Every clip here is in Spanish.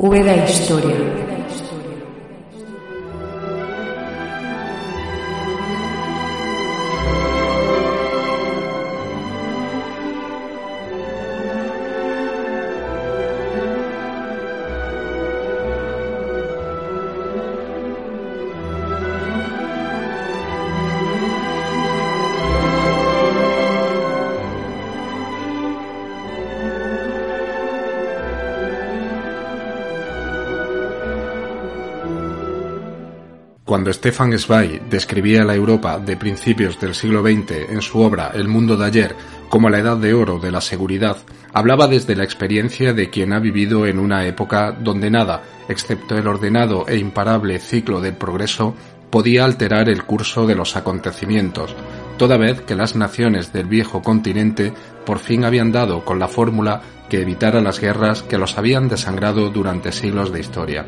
Úbeda Historia. Cuando Stefan Zweig describía la Europa de principios del siglo XX en su obra El mundo de ayer como la edad de oro de la seguridad, hablaba desde la experiencia de quien ha vivido en una época donde nada, excepto el ordenado e imparable ciclo del progreso, podía alterar el curso de los acontecimientos, toda vez que las naciones del viejo continente por fin habían dado con la fórmula que evitara las guerras que los habían desangrado durante siglos de historia.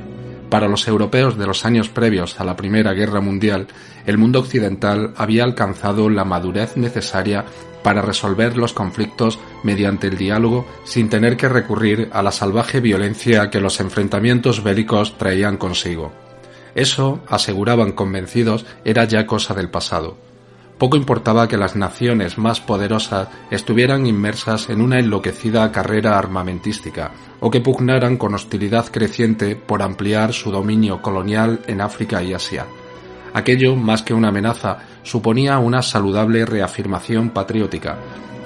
Para los europeos de los años previos a la Primera Guerra Mundial, el mundo occidental había alcanzado la madurez necesaria para resolver los conflictos mediante el diálogo sin tener que recurrir a la salvaje violencia que los enfrentamientos bélicos traían consigo. Eso, aseguraban convencidos, era ya cosa del pasado. Poco importaba que las naciones más poderosas estuvieran inmersas en una enloquecida carrera armamentística o que pugnaran con hostilidad creciente por ampliar su dominio colonial en África y Asia. Aquello, más que una amenaza, suponía una saludable reafirmación patriótica,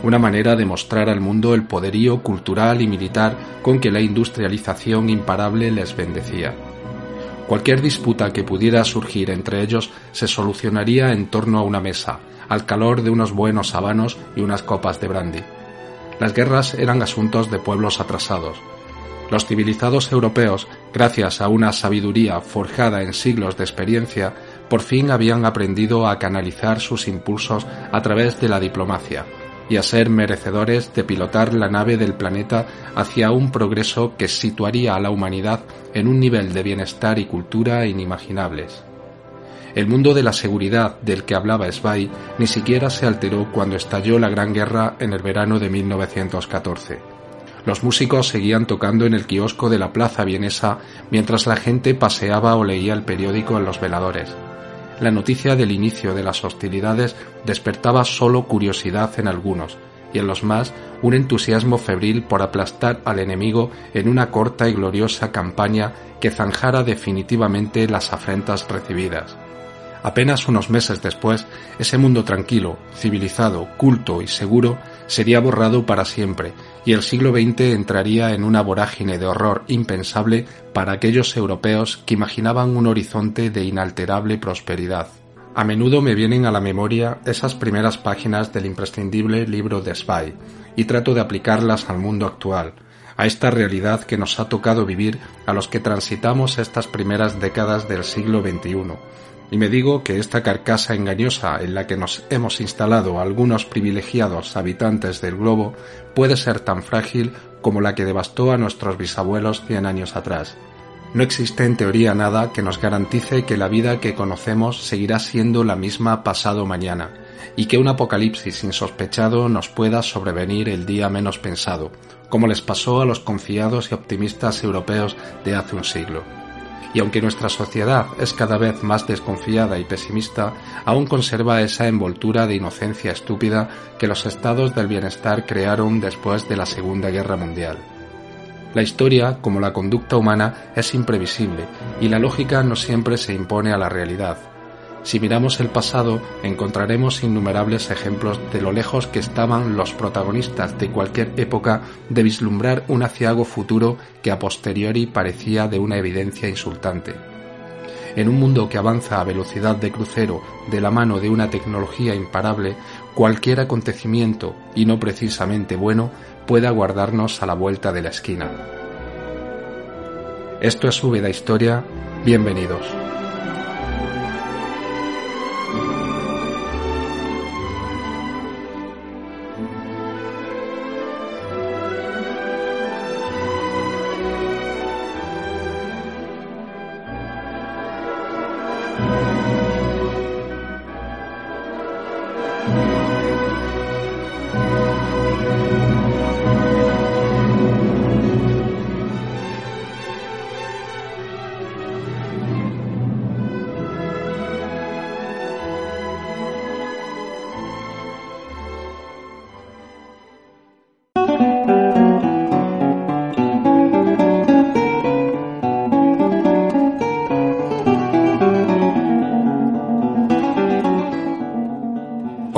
una manera de mostrar al mundo el poderío cultural y militar con que la industrialización imparable les bendecía. Cualquier disputa que pudiera surgir entre ellos se solucionaría en torno a una mesa, al calor de unos buenos habanos y unas copas de brandy. Las guerras eran asuntos de pueblos atrasados. Los civilizados europeos, gracias a una sabiduría forjada en siglos de experiencia, por fin habían aprendido a canalizar sus impulsos a través de la diplomacia, y a ser merecedores de pilotar la nave del planeta hacia un progreso que situaría a la humanidad en un nivel de bienestar y cultura inimaginables. El mundo de la seguridad del que hablaba Zweig ni siquiera se alteró cuando estalló la Gran Guerra en el verano de 1914. Los músicos seguían tocando en el kiosco de la plaza vienesa mientras la gente paseaba o leía el periódico en los veladores la noticia del inicio de las hostilidades despertaba solo curiosidad en algunos, y en los más un entusiasmo febril por aplastar al enemigo en una corta y gloriosa campaña que zanjara definitivamente las afrentas recibidas. Apenas unos meses después, ese mundo tranquilo, civilizado, culto y seguro sería borrado para siempre, y el siglo XX entraría en una vorágine de horror impensable para aquellos europeos que imaginaban un horizonte de inalterable prosperidad. A menudo me vienen a la memoria esas primeras páginas del imprescindible libro de Spy, y trato de aplicarlas al mundo actual, a esta realidad que nos ha tocado vivir a los que transitamos estas primeras décadas del siglo XXI, y me digo que esta carcasa engañosa en la que nos hemos instalado algunos privilegiados habitantes del globo puede ser tan frágil como la que devastó a nuestros bisabuelos cien años atrás. No existe en teoría nada que nos garantice que la vida que conocemos seguirá siendo la misma pasado mañana, y que un apocalipsis insospechado nos pueda sobrevenir el día menos pensado, como les pasó a los confiados y optimistas europeos de hace un siglo y aunque nuestra sociedad es cada vez más desconfiada y pesimista, aún conserva esa envoltura de inocencia estúpida que los estados del bienestar crearon después de la Segunda Guerra Mundial. La historia, como la conducta humana, es imprevisible y la lógica no siempre se impone a la realidad, si miramos el pasado, encontraremos innumerables ejemplos de lo lejos que estaban los protagonistas de cualquier época de vislumbrar un aciago futuro que a posteriori parecía de una evidencia insultante. En un mundo que avanza a velocidad de crucero de la mano de una tecnología imparable, cualquier acontecimiento, y no precisamente bueno, puede aguardarnos a la vuelta de la esquina. Esto es Súbeda Historia, bienvenidos.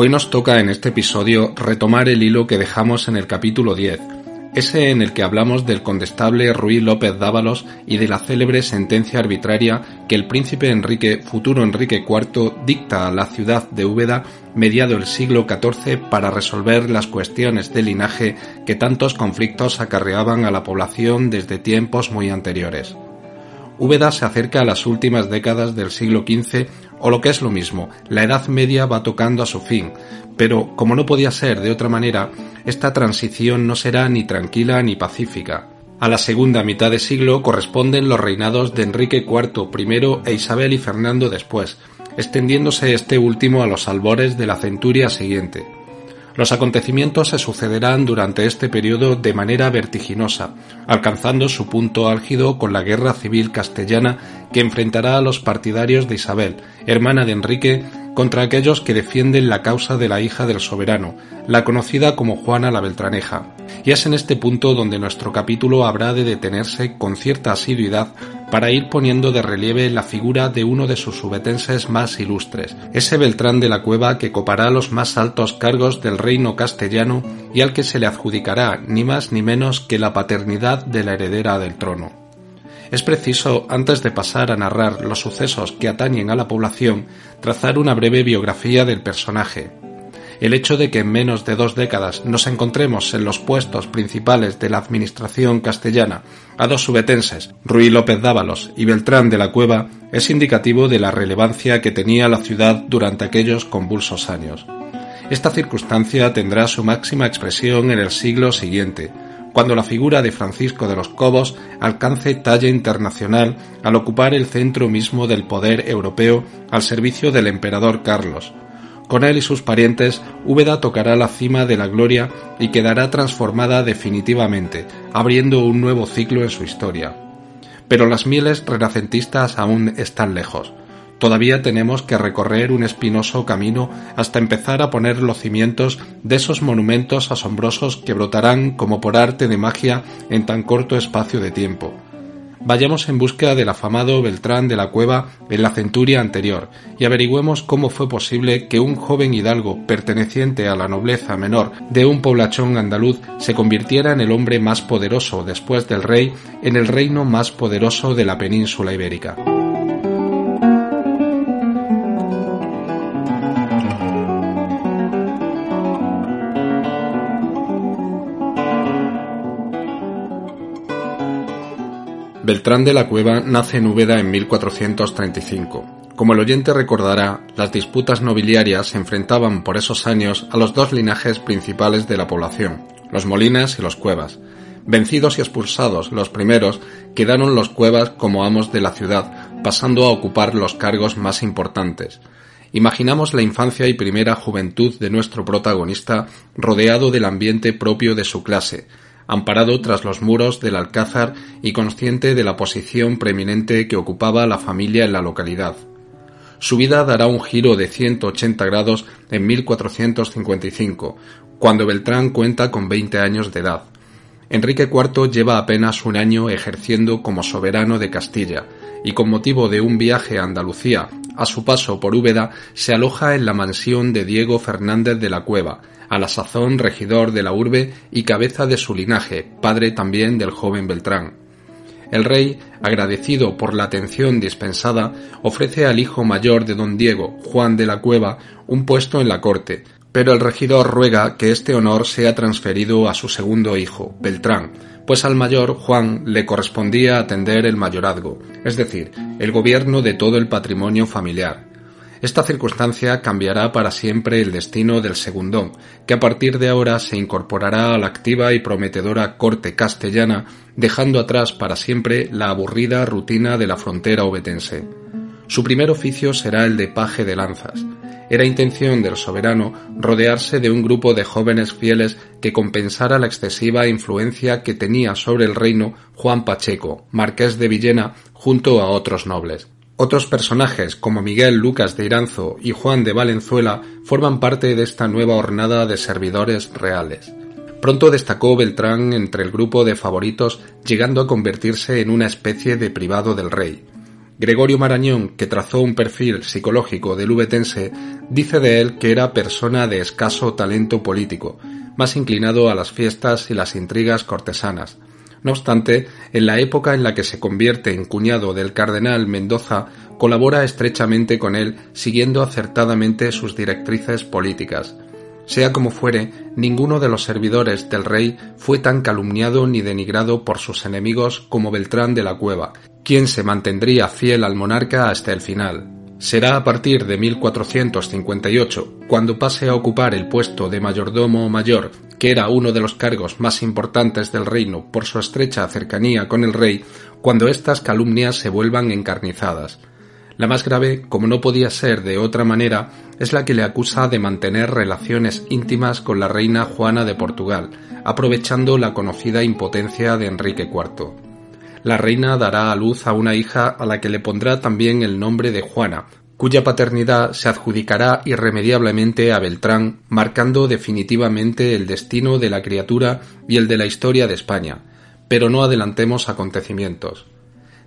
Nos toca en este episodio retomar el hilo que dejamos en el capítulo 10, ese en el que hablamos del condestable Ruy López Dávalos y de la célebre sentencia arbitraria que el príncipe Enrique, futuro Enrique IV, dicta a la ciudad de Úbeda mediado el siglo XIV para resolver las cuestiones de linaje que tantos conflictos acarreaban a la población desde tiempos muy anteriores. Úbeda se acerca a las últimas décadas del siglo XV o lo que es lo mismo, la Edad Media va tocando a su fin, pero como no podía ser de otra manera, esta transición no será ni tranquila ni pacífica. A la segunda mitad de siglo corresponden los reinados de Enrique IV I e Isabel y Fernando después, extendiéndose este último a los albores de la centuria siguiente. Los acontecimientos se sucederán durante este periodo de manera vertiginosa, alcanzando su punto álgido con la guerra civil castellana que enfrentará a los partidarios de Isabel, hermana de Enrique, contra aquellos que defienden la causa de la hija del soberano, la conocida como Juana la Beltraneja. Y es en este punto donde nuestro capítulo habrá de detenerse con cierta asiduidad para ir poniendo de relieve la figura de uno de sus subetenses más ilustres, ese Beltrán de la Cueva que copará los más altos cargos del reino castellano y al que se le adjudicará ni más ni menos que la paternidad de la heredera del trono. Es preciso, antes de pasar a narrar los sucesos que atañen a la población, trazar una breve biografía del personaje. El hecho de que en menos de dos décadas nos encontremos en los puestos principales de la administración castellana a dos subetenses, Ruy López Dávalos y Beltrán de la Cueva, es indicativo de la relevancia que tenía la ciudad durante aquellos convulsos años. Esta circunstancia tendrá su máxima expresión en el siglo siguiente, cuando la figura de Francisco de los Cobos alcance talla internacional al ocupar el centro mismo del poder europeo al servicio del emperador Carlos. Con él y sus parientes, Úbeda tocará la cima de la gloria y quedará transformada definitivamente, abriendo un nuevo ciclo en su historia. Pero las mieles renacentistas aún están lejos. Todavía tenemos que recorrer un espinoso camino hasta empezar a poner los cimientos de esos monumentos asombrosos que brotarán como por arte de magia en tan corto espacio de tiempo. Vayamos en búsqueda del afamado Beltrán de la Cueva en la centuria anterior y averigüemos cómo fue posible que un joven hidalgo perteneciente a la nobleza menor de un poblachón andaluz se convirtiera en el hombre más poderoso después del rey en el reino más poderoso de la península ibérica. Beltrán de la Cueva nace en Úbeda en 1435. Como el oyente recordará, las disputas nobiliarias se enfrentaban por esos años a los dos linajes principales de la población, los Molinas y los Cuevas. Vencidos y expulsados los primeros, quedaron los Cuevas como amos de la ciudad, pasando a ocupar los cargos más importantes. Imaginamos la infancia y primera juventud de nuestro protagonista rodeado del ambiente propio de su clase, amparado tras los muros del Alcázar y consciente de la posición preeminente que ocupaba la familia en la localidad. Su vida dará un giro de 180 grados en 1455, cuando Beltrán cuenta con 20 años de edad. Enrique IV lleva apenas un año ejerciendo como soberano de Castilla, y con motivo de un viaje a Andalucía, a su paso por Úbeda, se aloja en la mansión de Diego Fernández de la Cueva, a la sazón regidor de la urbe y cabeza de su linaje, padre también del joven Beltrán. El rey, agradecido por la atención dispensada, ofrece al hijo mayor de don Diego, Juan de la Cueva, un puesto en la corte, pero el regidor ruega que este honor sea transferido a su segundo hijo, Beltrán, pues al mayor Juan le correspondía atender el mayorazgo, es decir, el gobierno de todo el patrimonio familiar. Esta circunstancia cambiará para siempre el destino del segundón, que a partir de ahora se incorporará a la activa y prometedora corte castellana, dejando atrás para siempre la aburrida rutina de la frontera obetense. Su primer oficio será el de paje de lanzas. Era intención del soberano rodearse de un grupo de jóvenes fieles que compensara la excesiva influencia que tenía sobre el reino Juan Pacheco, marqués de Villena, junto a otros nobles. Otros personajes como Miguel Lucas de Iranzo y Juan de Valenzuela forman parte de esta nueva hornada de servidores reales. Pronto destacó Beltrán entre el grupo de favoritos, llegando a convertirse en una especie de privado del rey. Gregorio Marañón, que trazó un perfil psicológico del ubetense, Dice de él que era persona de escaso talento político, más inclinado a las fiestas y las intrigas cortesanas. No obstante, en la época en la que se convierte en cuñado del cardenal Mendoza, colabora estrechamente con él, siguiendo acertadamente sus directrices políticas. Sea como fuere, ninguno de los servidores del rey fue tan calumniado ni denigrado por sus enemigos como Beltrán de la Cueva, quien se mantendría fiel al monarca hasta el final. Será a partir de 1458, cuando pase a ocupar el puesto de mayordomo mayor, que era uno de los cargos más importantes del reino por su estrecha cercanía con el rey, cuando estas calumnias se vuelvan encarnizadas. La más grave, como no podía ser de otra manera, es la que le acusa de mantener relaciones íntimas con la reina Juana de Portugal, aprovechando la conocida impotencia de Enrique IV. La reina dará a luz a una hija a la que le pondrá también el nombre de Juana, cuya paternidad se adjudicará irremediablemente a Beltrán, marcando definitivamente el destino de la criatura y el de la historia de España. Pero no adelantemos acontecimientos.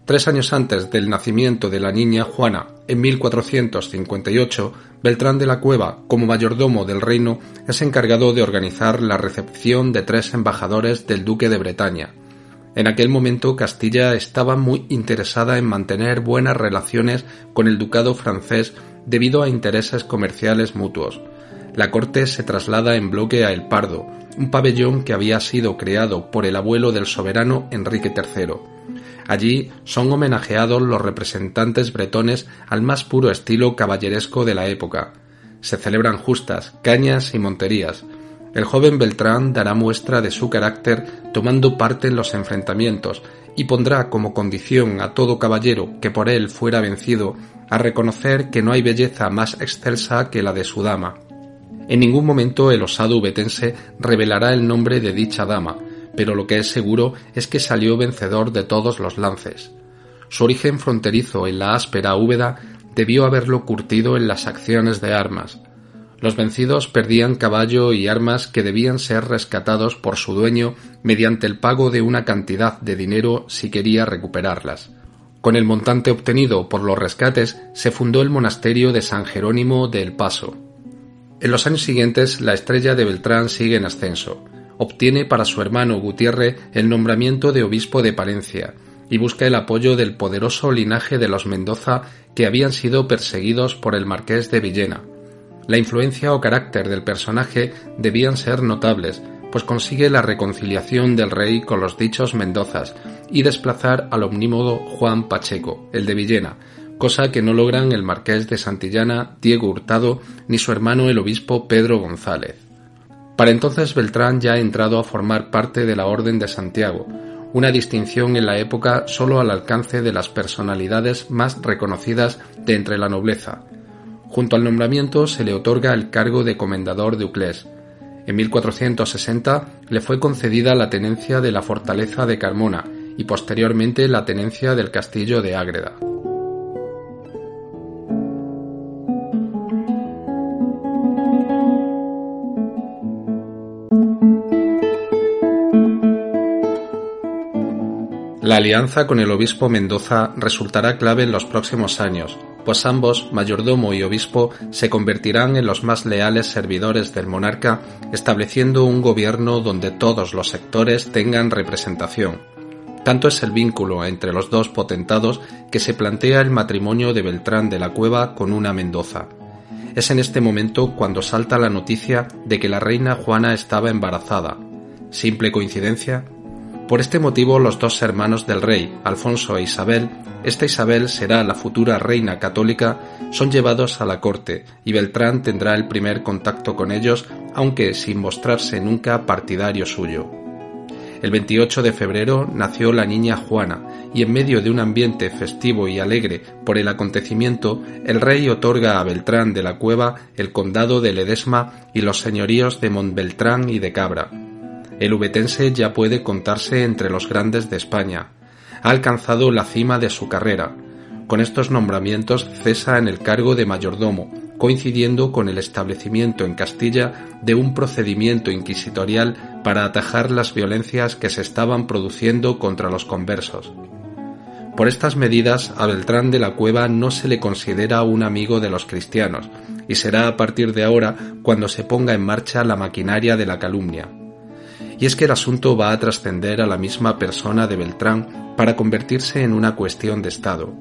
Tres años antes del nacimiento de la niña Juana, en 1458, Beltrán de la Cueva, como mayordomo del reino, es encargado de organizar la recepción de tres embajadores del duque de Bretaña. En aquel momento Castilla estaba muy interesada en mantener buenas relaciones con el ducado francés debido a intereses comerciales mutuos. La corte se traslada en bloque a El Pardo, un pabellón que había sido creado por el abuelo del soberano Enrique III. Allí son homenajeados los representantes bretones al más puro estilo caballeresco de la época. Se celebran justas, cañas y monterías. El joven Beltrán dará muestra de su carácter tomando parte en los enfrentamientos y pondrá como condición a todo caballero que por él fuera vencido a reconocer que no hay belleza más excelsa que la de su dama. En ningún momento el osado ubetense revelará el nombre de dicha dama, pero lo que es seguro es que salió vencedor de todos los lances. Su origen fronterizo en la áspera Úbeda debió haberlo curtido en las acciones de armas. Los vencidos perdían caballo y armas que debían ser rescatados por su dueño mediante el pago de una cantidad de dinero si quería recuperarlas. Con el montante obtenido por los rescates se fundó el monasterio de San Jerónimo de El Paso. En los años siguientes la estrella de Beltrán sigue en ascenso obtiene para su hermano Gutiérrez el nombramiento de obispo de Palencia y busca el apoyo del poderoso linaje de los Mendoza que habían sido perseguidos por el marqués de Villena. La influencia o carácter del personaje debían ser notables, pues consigue la reconciliación del rey con los dichos Mendozas y desplazar al omnímodo Juan Pacheco, el de Villena, cosa que no logran el marqués de Santillana, Diego Hurtado, ni su hermano el obispo Pedro González. Para entonces Beltrán ya ha entrado a formar parte de la Orden de Santiago, una distinción en la época solo al alcance de las personalidades más reconocidas de entre la nobleza. Junto al nombramiento se le otorga el cargo de comendador de Uclés. En 1460 le fue concedida la tenencia de la fortaleza de Carmona y posteriormente la tenencia del castillo de Ágreda. La alianza con el obispo Mendoza resultará clave en los próximos años, pues ambos, mayordomo y obispo, se convertirán en los más leales servidores del monarca, estableciendo un gobierno donde todos los sectores tengan representación. Tanto es el vínculo entre los dos potentados que se plantea el matrimonio de Beltrán de la Cueva con una Mendoza. Es en este momento cuando salta la noticia de que la reina Juana estaba embarazada. ¿Simple coincidencia? Por este motivo los dos hermanos del rey, Alfonso e Isabel, esta Isabel será la futura reina católica, son llevados a la corte y Beltrán tendrá el primer contacto con ellos, aunque sin mostrarse nunca partidario suyo. El 28 de febrero nació la niña Juana, y en medio de un ambiente festivo y alegre por el acontecimiento, el rey otorga a Beltrán de la Cueva el condado de Ledesma y los señoríos de Montbeltrán y de Cabra el ubetense ya puede contarse entre los grandes de España. Ha alcanzado la cima de su carrera. Con estos nombramientos cesa en el cargo de mayordomo, coincidiendo con el establecimiento en Castilla de un procedimiento inquisitorial para atajar las violencias que se estaban produciendo contra los conversos. Por estas medidas a Beltrán de la Cueva no se le considera un amigo de los cristianos, y será a partir de ahora cuando se ponga en marcha la maquinaria de la calumnia. Y es que el asunto va a trascender a la misma persona de Beltrán para convertirse en una cuestión de Estado.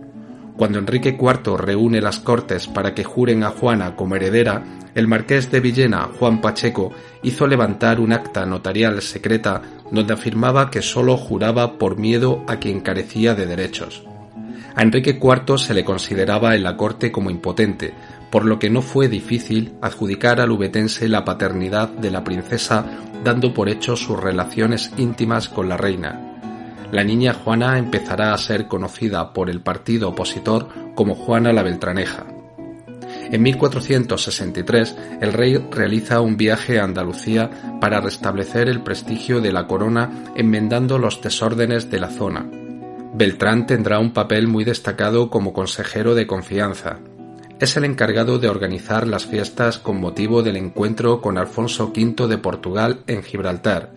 Cuando Enrique IV reúne las Cortes para que juren a Juana como heredera, el marqués de Villena, Juan Pacheco, hizo levantar un acta notarial secreta donde afirmaba que sólo juraba por miedo a quien carecía de derechos. A Enrique IV se le consideraba en la corte como impotente, por lo que no fue difícil adjudicar al ubetense la paternidad de la princesa dando por hecho sus relaciones íntimas con la reina. La niña Juana empezará a ser conocida por el partido opositor como Juana la Beltraneja. En 1463 el rey realiza un viaje a Andalucía para restablecer el prestigio de la corona enmendando los desórdenes de la zona. Beltrán tendrá un papel muy destacado como consejero de confianza. Es el encargado de organizar las fiestas con motivo del encuentro con Alfonso V de Portugal en Gibraltar.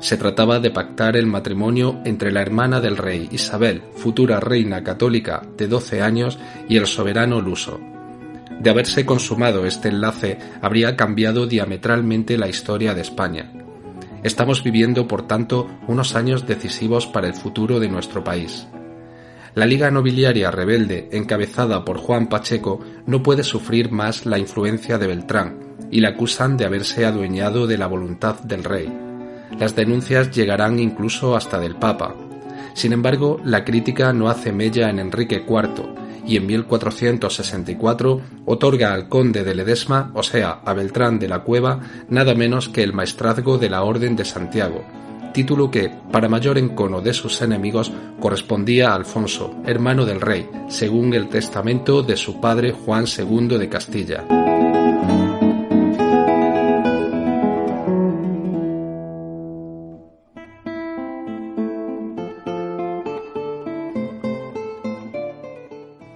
Se trataba de pactar el matrimonio entre la hermana del rey Isabel, futura reina católica de 12 años, y el soberano luso. De haberse consumado este enlace, habría cambiado diametralmente la historia de España. Estamos viviendo, por tanto, unos años decisivos para el futuro de nuestro país. La Liga Nobiliaria Rebelde, encabezada por Juan Pacheco, no puede sufrir más la influencia de Beltrán, y la acusan de haberse adueñado de la voluntad del rey. Las denuncias llegarán incluso hasta del Papa. Sin embargo, la crítica no hace mella en Enrique IV, y en 1464 otorga al conde de Ledesma, o sea, a Beltrán de la Cueva, nada menos que el maestrazgo de la Orden de Santiago, título que, para mayor encono de sus enemigos, correspondía a Alfonso, hermano del rey, según el testamento de su padre Juan II de Castilla.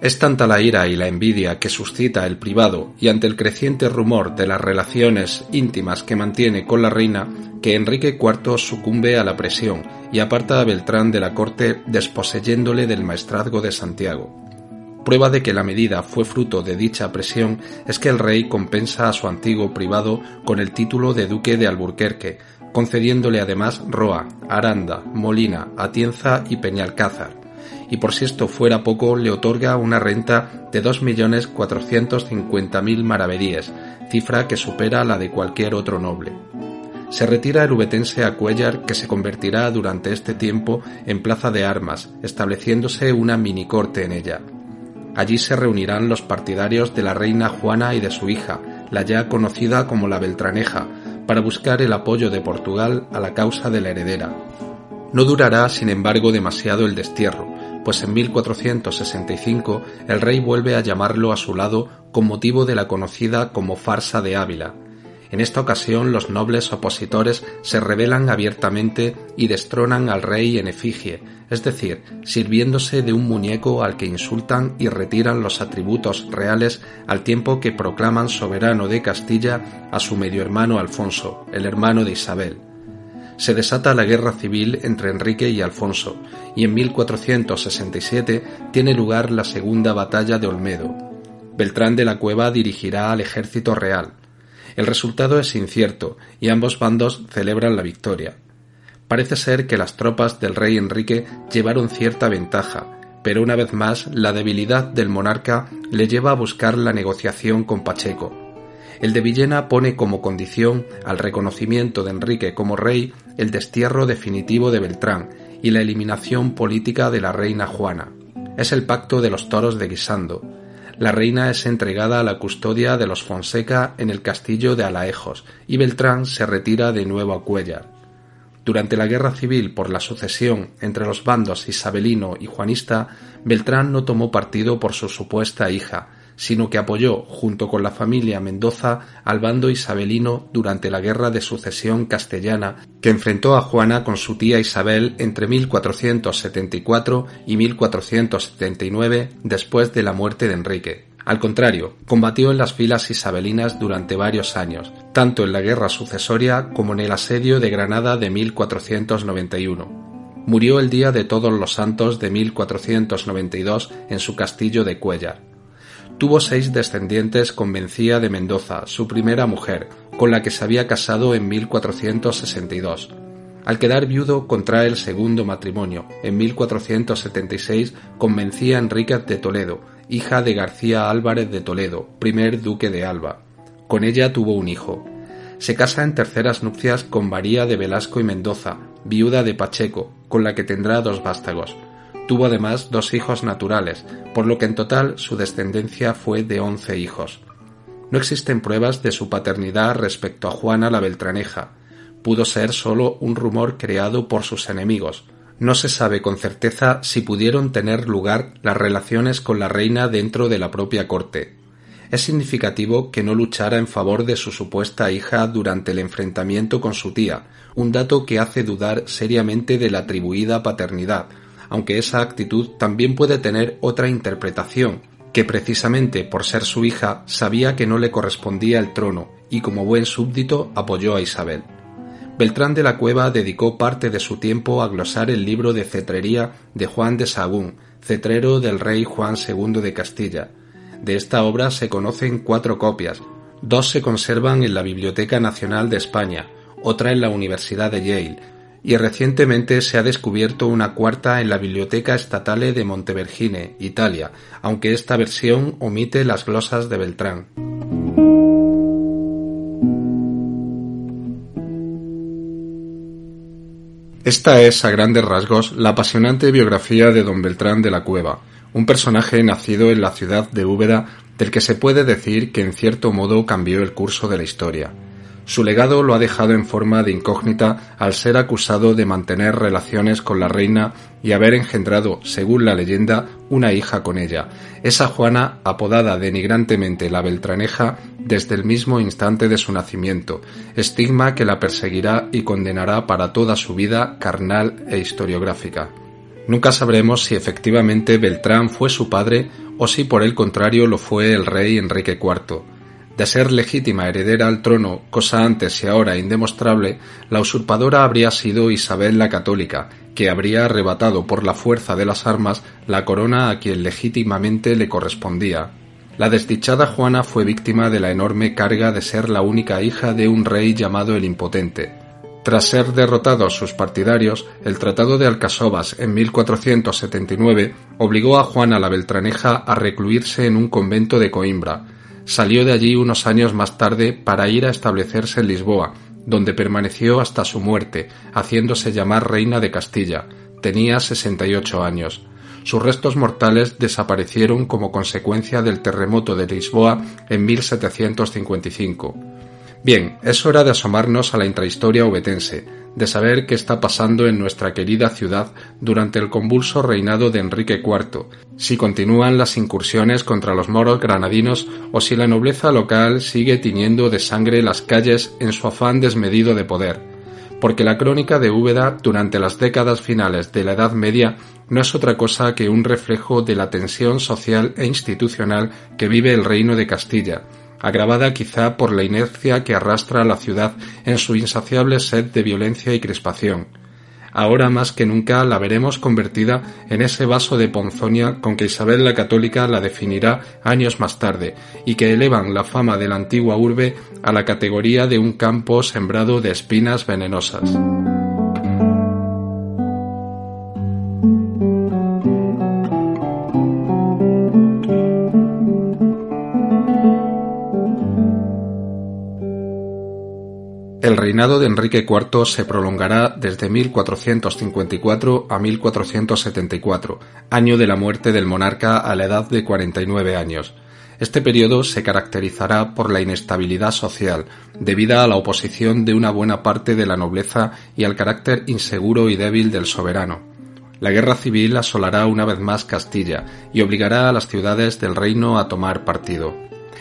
Es tanta la ira y la envidia que suscita el privado y ante el creciente rumor de las relaciones íntimas que mantiene con la reina que Enrique IV sucumbe a la presión y aparta a Beltrán de la corte desposeyéndole del maestrazgo de Santiago. Prueba de que la medida fue fruto de dicha presión es que el rey compensa a su antiguo privado con el título de duque de Alburquerque, concediéndole además Roa, Aranda, Molina, Atienza y Peñalcázar, y por si esto fuera poco le otorga una renta de 2.450.000 maravedíes, cifra que supera la de cualquier otro noble. Se retira el ubetense a Cuellar que se convertirá durante este tiempo en plaza de armas, estableciéndose una minicorte en ella. Allí se reunirán los partidarios de la reina Juana y de su hija, la ya conocida como la Beltraneja, para buscar el apoyo de Portugal a la causa de la heredera. No durará, sin embargo, demasiado el destierro, pues en 1465 el rey vuelve a llamarlo a su lado con motivo de la conocida como farsa de Ávila. En esta ocasión los nobles opositores se rebelan abiertamente y destronan al rey en efigie, es decir, sirviéndose de un muñeco al que insultan y retiran los atributos reales al tiempo que proclaman soberano de Castilla a su medio hermano Alfonso, el hermano de Isabel se desata la guerra civil entre Enrique y Alfonso, y en 1467 tiene lugar la segunda batalla de Olmedo. Beltrán de la Cueva dirigirá al ejército real. El resultado es incierto y ambos bandos celebran la victoria. Parece ser que las tropas del rey Enrique llevaron cierta ventaja, pero una vez más la debilidad del monarca le lleva a buscar la negociación con Pacheco, el de Villena pone como condición al reconocimiento de Enrique como rey el destierro definitivo de Beltrán y la eliminación política de la reina Juana. Es el pacto de los toros de Guisando. La reina es entregada a la custodia de los Fonseca en el castillo de Alaejos y Beltrán se retira de nuevo a Cuellar. Durante la guerra civil por la sucesión entre los bandos isabelino y juanista, Beltrán no tomó partido por su supuesta hija, sino que apoyó, junto con la familia Mendoza, al bando isabelino durante la Guerra de Sucesión Castellana, que enfrentó a Juana con su tía Isabel entre 1474 y 1479, después de la muerte de Enrique. Al contrario, combatió en las filas isabelinas durante varios años, tanto en la guerra sucesoria como en el asedio de Granada de 1491. murió el día de Todos los Santos de 1492 en su castillo de Cuellar. Tuvo seis descendientes con Mencía de Mendoza, su primera mujer, con la que se había casado en 1462. Al quedar viudo contrae el segundo matrimonio, en 1476, con Mencía Enríquez de Toledo, hija de García Álvarez de Toledo, primer duque de Alba. Con ella tuvo un hijo. Se casa en terceras nupcias con María de Velasco y Mendoza, viuda de Pacheco, con la que tendrá dos vástagos. Tuvo además dos hijos naturales, por lo que en total su descendencia fue de once hijos. No existen pruebas de su paternidad respecto a Juana la Beltraneja. Pudo ser solo un rumor creado por sus enemigos. No se sabe con certeza si pudieron tener lugar las relaciones con la reina dentro de la propia corte, es significativo que no luchara en favor de su supuesta hija durante el enfrentamiento con su tía, un dato que hace dudar seriamente de la atribuida paternidad, aunque esa actitud también puede tener otra interpretación, que precisamente por ser su hija sabía que no le correspondía el trono y como buen súbdito apoyó a Isabel. Beltrán de la Cueva dedicó parte de su tiempo a glosar el libro de cetrería de Juan de Sagún, cetrero del rey Juan II de Castilla, de esta obra se conocen cuatro copias, dos se conservan en la Biblioteca Nacional de España, otra en la Universidad de Yale, y recientemente se ha descubierto una cuarta en la Biblioteca Estatale de Montevergine, Italia, aunque esta versión omite las glosas de Beltrán. Esta es, a grandes rasgos, la apasionante biografía de don Beltrán de la Cueva, un personaje nacido en la ciudad de Úbeda del que se puede decir que en cierto modo cambió el curso de la historia. Su legado lo ha dejado en forma de incógnita al ser acusado de mantener relaciones con la reina y haber engendrado, según la leyenda, una hija con ella, esa Juana apodada denigrantemente la Beltraneja desde el mismo instante de su nacimiento, estigma que la perseguirá y condenará para toda su vida carnal e historiográfica. Nunca sabremos si efectivamente Beltrán fue su padre o si por el contrario lo fue el rey Enrique IV. De ser legítima heredera al trono, cosa antes y ahora indemostrable, la usurpadora habría sido Isabel la Católica, que habría arrebatado por la fuerza de las armas la corona a quien legítimamente le correspondía. La desdichada Juana fue víctima de la enorme carga de ser la única hija de un rey llamado el Impotente, tras ser derrotados sus partidarios, el Tratado de Alcasovas en 1479 obligó a Juana la Beltraneja a recluirse en un convento de Coimbra. Salió de allí unos años más tarde para ir a establecerse en Lisboa, donde permaneció hasta su muerte, haciéndose llamar reina de Castilla. Tenía 68 años. Sus restos mortales desaparecieron como consecuencia del terremoto de Lisboa en 1755. Bien, es hora de asomarnos a la intrahistoria obetense, de saber qué está pasando en nuestra querida ciudad durante el convulso reinado de Enrique IV, si continúan las incursiones contra los moros granadinos o si la nobleza local sigue tiñendo de sangre las calles en su afán desmedido de poder. Porque la crónica de Úbeda durante las décadas finales de la Edad Media no es otra cosa que un reflejo de la tensión social e institucional que vive el reino de Castilla, agravada quizá por la inercia que arrastra a la ciudad en su insaciable sed de violencia y crispación. Ahora más que nunca la veremos convertida en ese vaso de ponzoña con que Isabel la Católica la definirá años más tarde y que elevan la fama de la antigua urbe a la categoría de un campo sembrado de espinas venenosas. Reinado de Enrique IV se prolongará desde 1454 a 1474, año de la muerte del monarca a la edad de 49 años. Este periodo se caracterizará por la inestabilidad social, debida a la oposición de una buena parte de la nobleza y al carácter inseguro y débil del soberano. La guerra civil asolará una vez más Castilla y obligará a las ciudades del reino a tomar partido.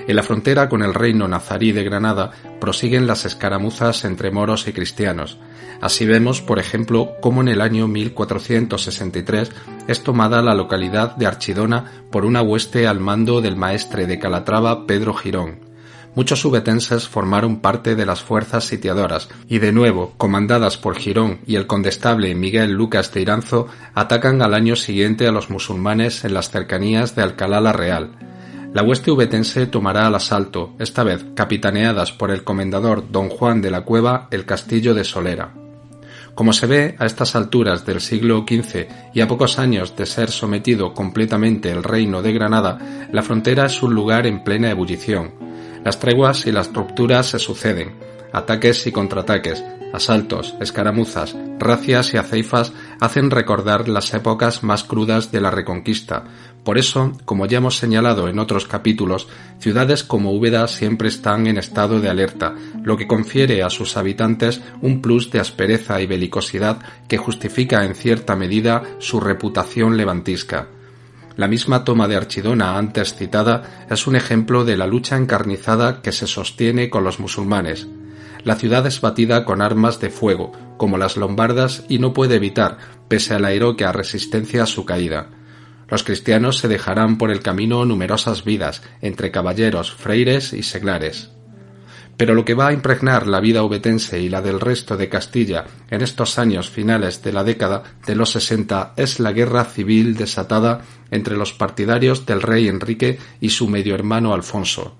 En la frontera con el reino nazarí de Granada prosiguen las escaramuzas entre moros y cristianos. Así vemos, por ejemplo, cómo en el año 1463 es tomada la localidad de Archidona por una hueste al mando del maestre de Calatrava Pedro Girón. muchos ubetenses formaron parte de las fuerzas sitiadoras y de nuevo, comandadas por Girón y el condestable Miguel Lucas de Iranzo, atacan al año siguiente a los musulmanes en las cercanías de Alcalá la Real. La hueste ubetense tomará al asalto, esta vez capitaneadas por el comendador don Juan de la Cueva, el castillo de Solera. Como se ve, a estas alturas del siglo XV y a pocos años de ser sometido completamente el reino de Granada, la frontera es un lugar en plena ebullición. Las treguas y las rupturas se suceden, ataques y contraataques, asaltos, escaramuzas, racias y aceifas hacen recordar las épocas más crudas de la Reconquista. Por eso, como ya hemos señalado en otros capítulos, ciudades como Úbeda siempre están en estado de alerta, lo que confiere a sus habitantes un plus de aspereza y belicosidad que justifica en cierta medida su reputación levantisca. La misma toma de Archidona antes citada es un ejemplo de la lucha encarnizada que se sostiene con los musulmanes. La ciudad es batida con armas de fuego, como las lombardas, y no puede evitar, pese a la heroica resistencia a su caída. Los cristianos se dejarán por el camino numerosas vidas, entre caballeros, freires y seglares. Pero lo que va a impregnar la vida ubetense y la del resto de Castilla en estos años finales de la década de los sesenta es la guerra civil desatada entre los partidarios del rey Enrique y su medio hermano Alfonso.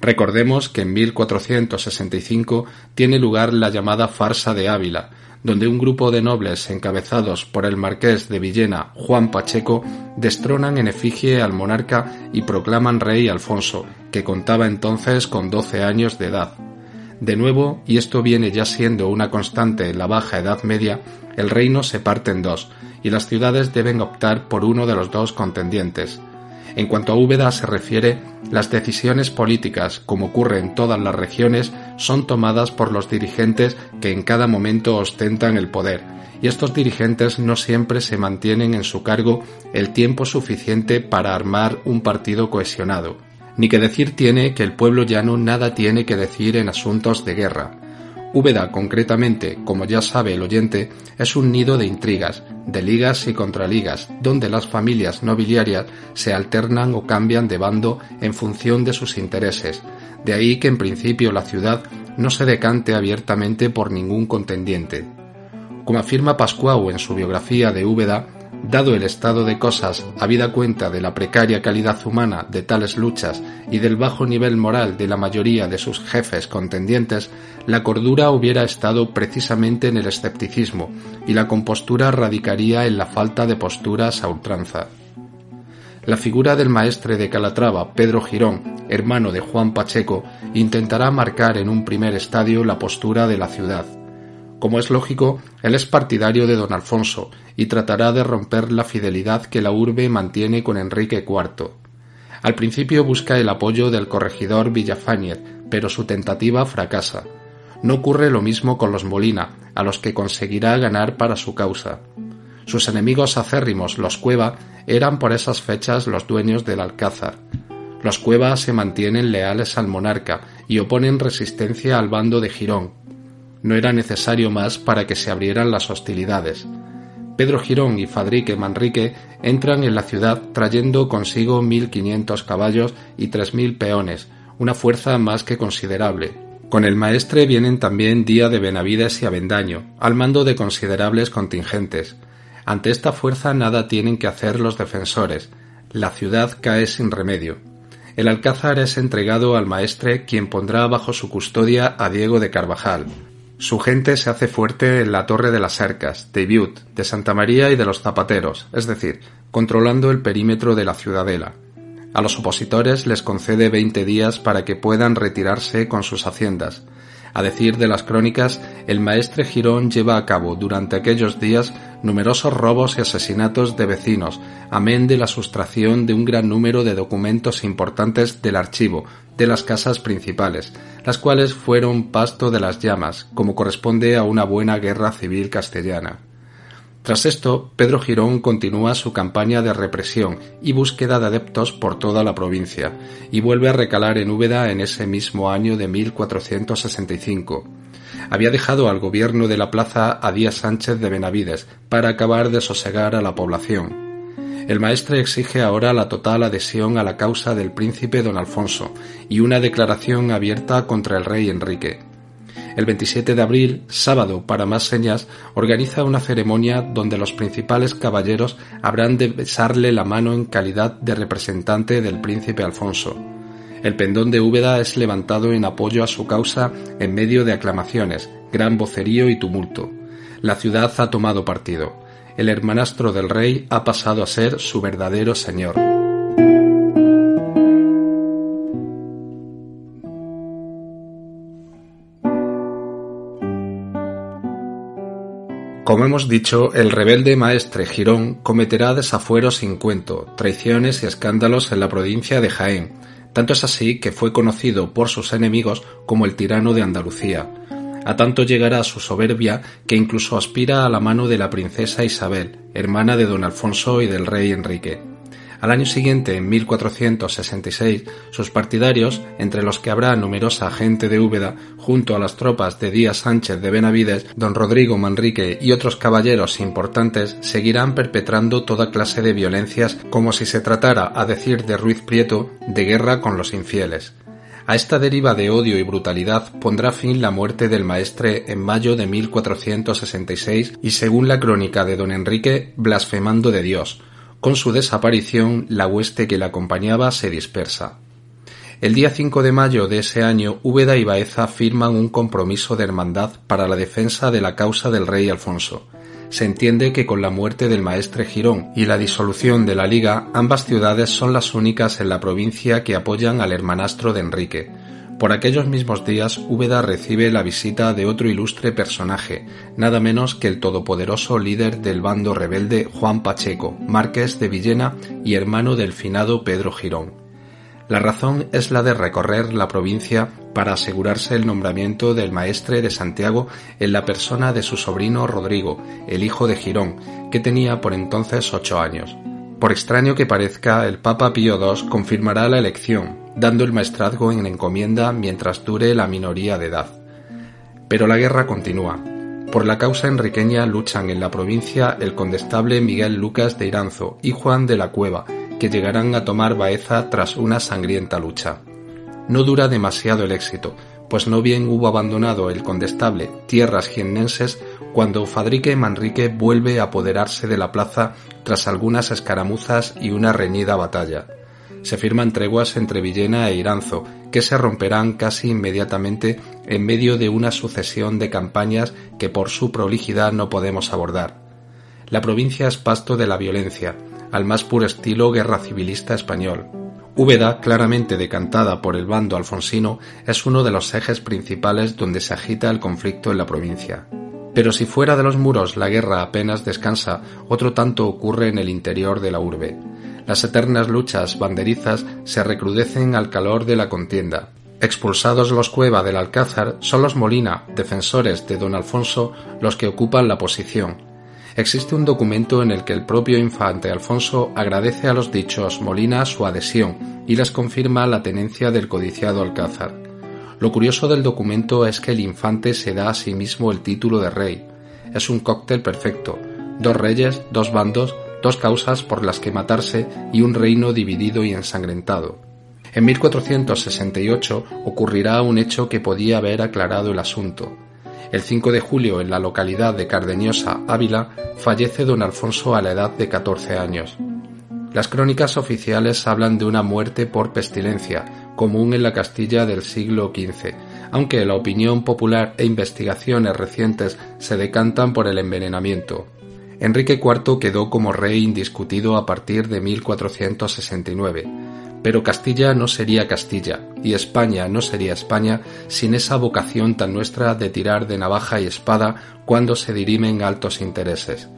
Recordemos que en 1465 tiene lugar la llamada Farsa de Ávila, donde un grupo de nobles encabezados por el marqués de Villena, Juan Pacheco, destronan en efigie al monarca y proclaman rey Alfonso, que contaba entonces con doce años de edad. De nuevo, y esto viene ya siendo una constante en la Baja Edad Media, el reino se parte en dos, y las ciudades deben optar por uno de los dos contendientes. En cuanto a Úbeda se refiere, las decisiones políticas, como ocurre en todas las regiones, son tomadas por los dirigentes que en cada momento ostentan el poder, y estos dirigentes no siempre se mantienen en su cargo el tiempo suficiente para armar un partido cohesionado. Ni que decir tiene que el pueblo llano nada tiene que decir en asuntos de guerra, Úbeda, concretamente, como ya sabe el oyente, es un nido de intrigas, de ligas y contraligas, donde las familias nobiliarias se alternan o cambian de bando en función de sus intereses. De ahí que en principio la ciudad no se decante abiertamente por ningún contendiente. Como afirma Pascuau en su biografía de Úbeda, Dado el estado de cosas, habida cuenta de la precaria calidad humana de tales luchas y del bajo nivel moral de la mayoría de sus jefes contendientes, la cordura hubiera estado precisamente en el escepticismo y la compostura radicaría en la falta de posturas a ultranza. La figura del maestre de Calatrava, Pedro Girón, hermano de Juan Pacheco, intentará marcar en un primer estadio la postura de la ciudad como es lógico, él es partidario de don Alfonso y tratará de romper la fidelidad que la urbe mantiene con Enrique IV. Al principio busca el apoyo del corregidor Villafáñez, pero su tentativa fracasa. No ocurre lo mismo con los Molina, a los que conseguirá ganar para su causa. Sus enemigos acérrimos, los Cueva, eran por esas fechas los dueños del Alcázar. Los Cueva se mantienen leales al monarca y oponen resistencia al bando de Girón, no era necesario más para que se abrieran las hostilidades. Pedro Girón y Fadrique Manrique entran en la ciudad trayendo consigo 1.500 caballos y 3.000 peones, una fuerza más que considerable. Con el maestre vienen también Día de Benavides y Avendaño, al mando de considerables contingentes. Ante esta fuerza nada tienen que hacer los defensores. La ciudad cae sin remedio. El alcázar es entregado al maestre quien pondrá bajo su custodia a Diego de Carvajal, su gente se hace fuerte en la Torre de las Cercas, de Ibiut, de Santa María y de los Zapateros, es decir, controlando el perímetro de la ciudadela. A los opositores les concede veinte días para que puedan retirarse con sus haciendas. A decir de las crónicas, el maestre Girón lleva a cabo durante aquellos días numerosos robos y asesinatos de vecinos, amén de la sustracción de un gran número de documentos importantes del archivo de las casas principales, las cuales fueron pasto de las llamas, como corresponde a una buena guerra civil castellana. Tras esto, Pedro Girón continúa su campaña de represión y búsqueda de adeptos por toda la provincia, y vuelve a recalar en Úbeda en ese mismo año de 1465. Había dejado al gobierno de la plaza a Díaz Sánchez de Benavides para acabar de sosegar a la población. El maestre exige ahora la total adhesión a la causa del príncipe don Alfonso y una declaración abierta contra el rey Enrique. El 27 de abril, sábado para más señas, organiza una ceremonia donde los principales caballeros habrán de besarle la mano en calidad de representante del príncipe Alfonso. El pendón de Úbeda es levantado en apoyo a su causa en medio de aclamaciones, gran vocerío y tumulto. La ciudad ha tomado partido. El hermanastro del rey ha pasado a ser su verdadero señor. Como hemos dicho, el rebelde maestre Girón cometerá desafueros sin cuento, traiciones y escándalos en la provincia de Jaén. Tanto es así que fue conocido por sus enemigos como el tirano de Andalucía. A tanto llegará su soberbia que incluso aspira a la mano de la princesa Isabel, hermana de don Alfonso y del rey Enrique. Al año siguiente, en 1466, sus partidarios, entre los que habrá numerosa gente de Úbeda, junto a las tropas de Díaz Sánchez de Benavides, don Rodrigo Manrique y otros caballeros importantes, seguirán perpetrando toda clase de violencias como si se tratara, a decir de Ruiz Prieto, de guerra con los infieles. A esta deriva de odio y brutalidad pondrá fin la muerte del maestre en mayo de 1466 y según la crónica de don Enrique, blasfemando de Dios, con su desaparición, la hueste que le acompañaba se dispersa. El día 5 de mayo de ese año, Úbeda y Baeza firman un compromiso de hermandad para la defensa de la causa del rey Alfonso. Se entiende que con la muerte del maestre Girón y la disolución de la Liga, ambas ciudades son las únicas en la provincia que apoyan al hermanastro de Enrique, por aquellos mismos días, Úbeda recibe la visita de otro ilustre personaje, nada menos que el todopoderoso líder del bando rebelde Juan Pacheco, marqués de Villena y hermano del finado Pedro Girón. La razón es la de recorrer la provincia para asegurarse el nombramiento del maestre de Santiago en la persona de su sobrino Rodrigo, el hijo de Girón, que tenía por entonces ocho años. Por extraño que parezca, el Papa Pío II confirmará la elección, dando el maestrazgo en encomienda mientras dure la minoría de edad. Pero la guerra continúa. Por la causa enriqueña luchan en la provincia el condestable Miguel Lucas de Iranzo y Juan de la Cueva, que llegarán a tomar Baeza tras una sangrienta lucha. No dura demasiado el éxito, pues no bien hubo abandonado el condestable tierras jiennenses cuando Fadrique Manrique vuelve a apoderarse de la plaza tras algunas escaramuzas y una reñida batalla. Se firman treguas entre Villena e Iranzo, que se romperán casi inmediatamente en medio de una sucesión de campañas que por su prolijidad no podemos abordar. La provincia es pasto de la violencia, al más puro estilo guerra civilista español, Úbeda, claramente decantada por el bando alfonsino, es uno de los ejes principales donde se agita el conflicto en la provincia. Pero si fuera de los muros la guerra apenas descansa, otro tanto ocurre en el interior de la urbe. Las eternas luchas banderizas se recrudecen al calor de la contienda. Expulsados los Cueva del Alcázar, son los Molina, defensores de don Alfonso, los que ocupan la posición, existe un documento en el que el propio infante Alfonso agradece a los dichos Molina su adhesión y les confirma la tenencia del codiciado Alcázar. Lo curioso del documento es que el infante se da a sí mismo el título de rey. Es un cóctel perfecto, dos reyes, dos bandos, dos causas por las que matarse y un reino dividido y ensangrentado. En 1468 ocurrirá un hecho que podía haber aclarado el asunto. El 5 de julio, en la localidad de Cardeñosa, Ávila, fallece don Alfonso a la edad de 14 años. Las crónicas oficiales hablan de una muerte por pestilencia, común en la Castilla del siglo XV, aunque la opinión popular e investigaciones recientes se decantan por el envenenamiento. Enrique IV quedó como rey indiscutido a partir de 1469, pero Castilla no sería Castilla y España no sería España sin esa vocación tan nuestra de tirar de navaja y espada cuando se dirimen altos intereses,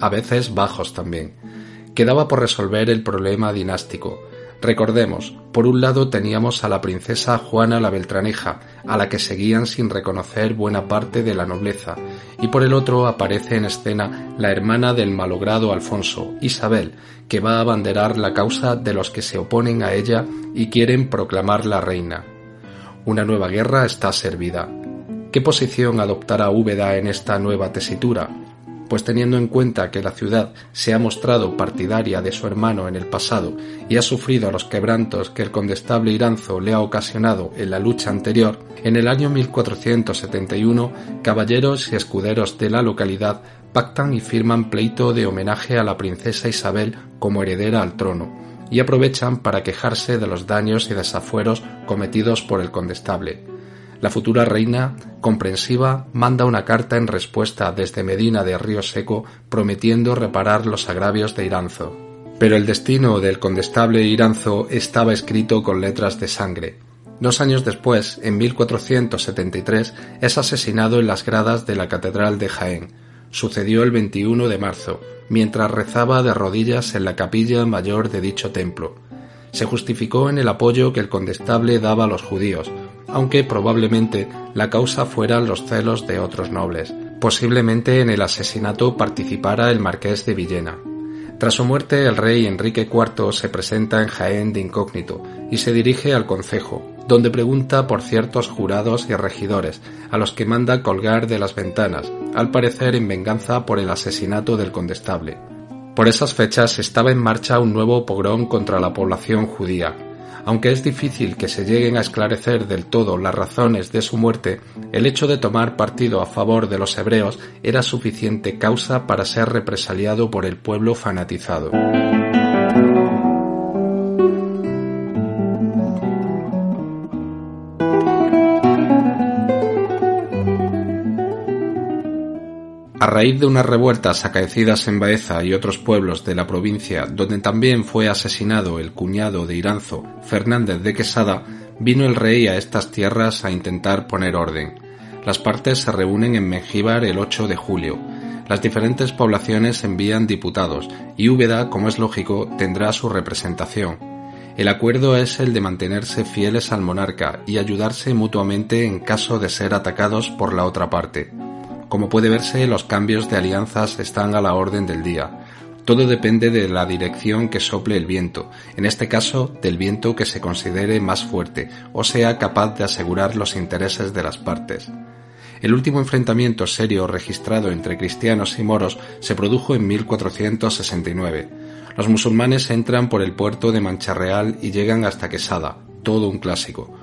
a veces bajos también. Quedaba por resolver el problema dinástico, Recordemos, por un lado teníamos a la princesa Juana la Beltraneja, a la que seguían sin reconocer buena parte de la nobleza, y por el otro aparece en escena la hermana del malogrado Alfonso, Isabel, que va a abanderar la causa de los que se oponen a ella y quieren proclamarla reina. Una nueva guerra está servida. ¿Qué posición adoptará Úbeda en esta nueva tesitura? Pues teniendo en cuenta que la ciudad se ha mostrado partidaria de su hermano en el pasado y ha sufrido los quebrantos que el condestable Iranzo le ha ocasionado en la lucha anterior, en el año 1471 caballeros y escuderos de la localidad pactan y firman pleito de homenaje a la princesa Isabel como heredera al trono, y aprovechan para quejarse de los daños y desafueros cometidos por el condestable. La futura reina, comprensiva, manda una carta en respuesta desde Medina de Río Seco prometiendo reparar los agravios de Iranzo. Pero el destino del condestable Iranzo estaba escrito con letras de sangre. Dos años después, en 1473, es asesinado en las gradas de la Catedral de Jaén. Sucedió el 21 de marzo, mientras rezaba de rodillas en la capilla mayor de dicho templo. Se justificó en el apoyo que el condestable daba a los judíos, aunque probablemente la causa fueran los celos de otros nobles. Posiblemente en el asesinato participara el marqués de Villena. Tras su muerte, el rey Enrique IV se presenta en Jaén de incógnito y se dirige al concejo, donde pregunta por ciertos jurados y regidores, a los que manda colgar de las ventanas, al parecer en venganza por el asesinato del condestable. Por esas fechas estaba en marcha un nuevo pogrón contra la población judía, aunque es difícil que se lleguen a esclarecer del todo las razones de su muerte, el hecho de tomar partido a favor de los hebreos era suficiente causa para ser represaliado por el pueblo fanatizado. A raíz de unas revueltas acaecidas en Baeza y otros pueblos de la provincia, donde también fue asesinado el cuñado de Iranzo, Fernández de Quesada, vino el rey a estas tierras a intentar poner orden. Las partes se reúnen en Mengíbar el 8 de julio. Las diferentes poblaciones envían diputados y Úbeda, como es lógico, tendrá su representación. El acuerdo es el de mantenerse fieles al monarca y ayudarse mutuamente en caso de ser atacados por la otra parte. Como puede verse, los cambios de alianzas están a la orden del día. Todo depende de la dirección que sople el viento, en este caso del viento que se considere más fuerte o sea capaz de asegurar los intereses de las partes. El último enfrentamiento serio registrado entre cristianos y moros se produjo en 1469. Los musulmanes entran por el puerto de Mancharreal y llegan hasta Quesada, todo un clásico.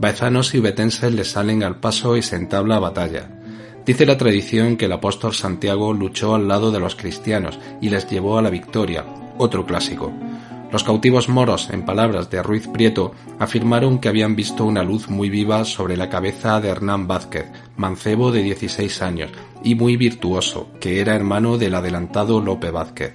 Baezanos y betenses les salen al paso y se entabla batalla. Dice la tradición que el apóstol Santiago luchó al lado de los cristianos y les llevó a la victoria, otro clásico. Los cautivos moros, en palabras de Ruiz Prieto, afirmaron que habían visto una luz muy viva sobre la cabeza de Hernán Vázquez, mancebo de 16 años y muy virtuoso, que era hermano del adelantado Lope Vázquez.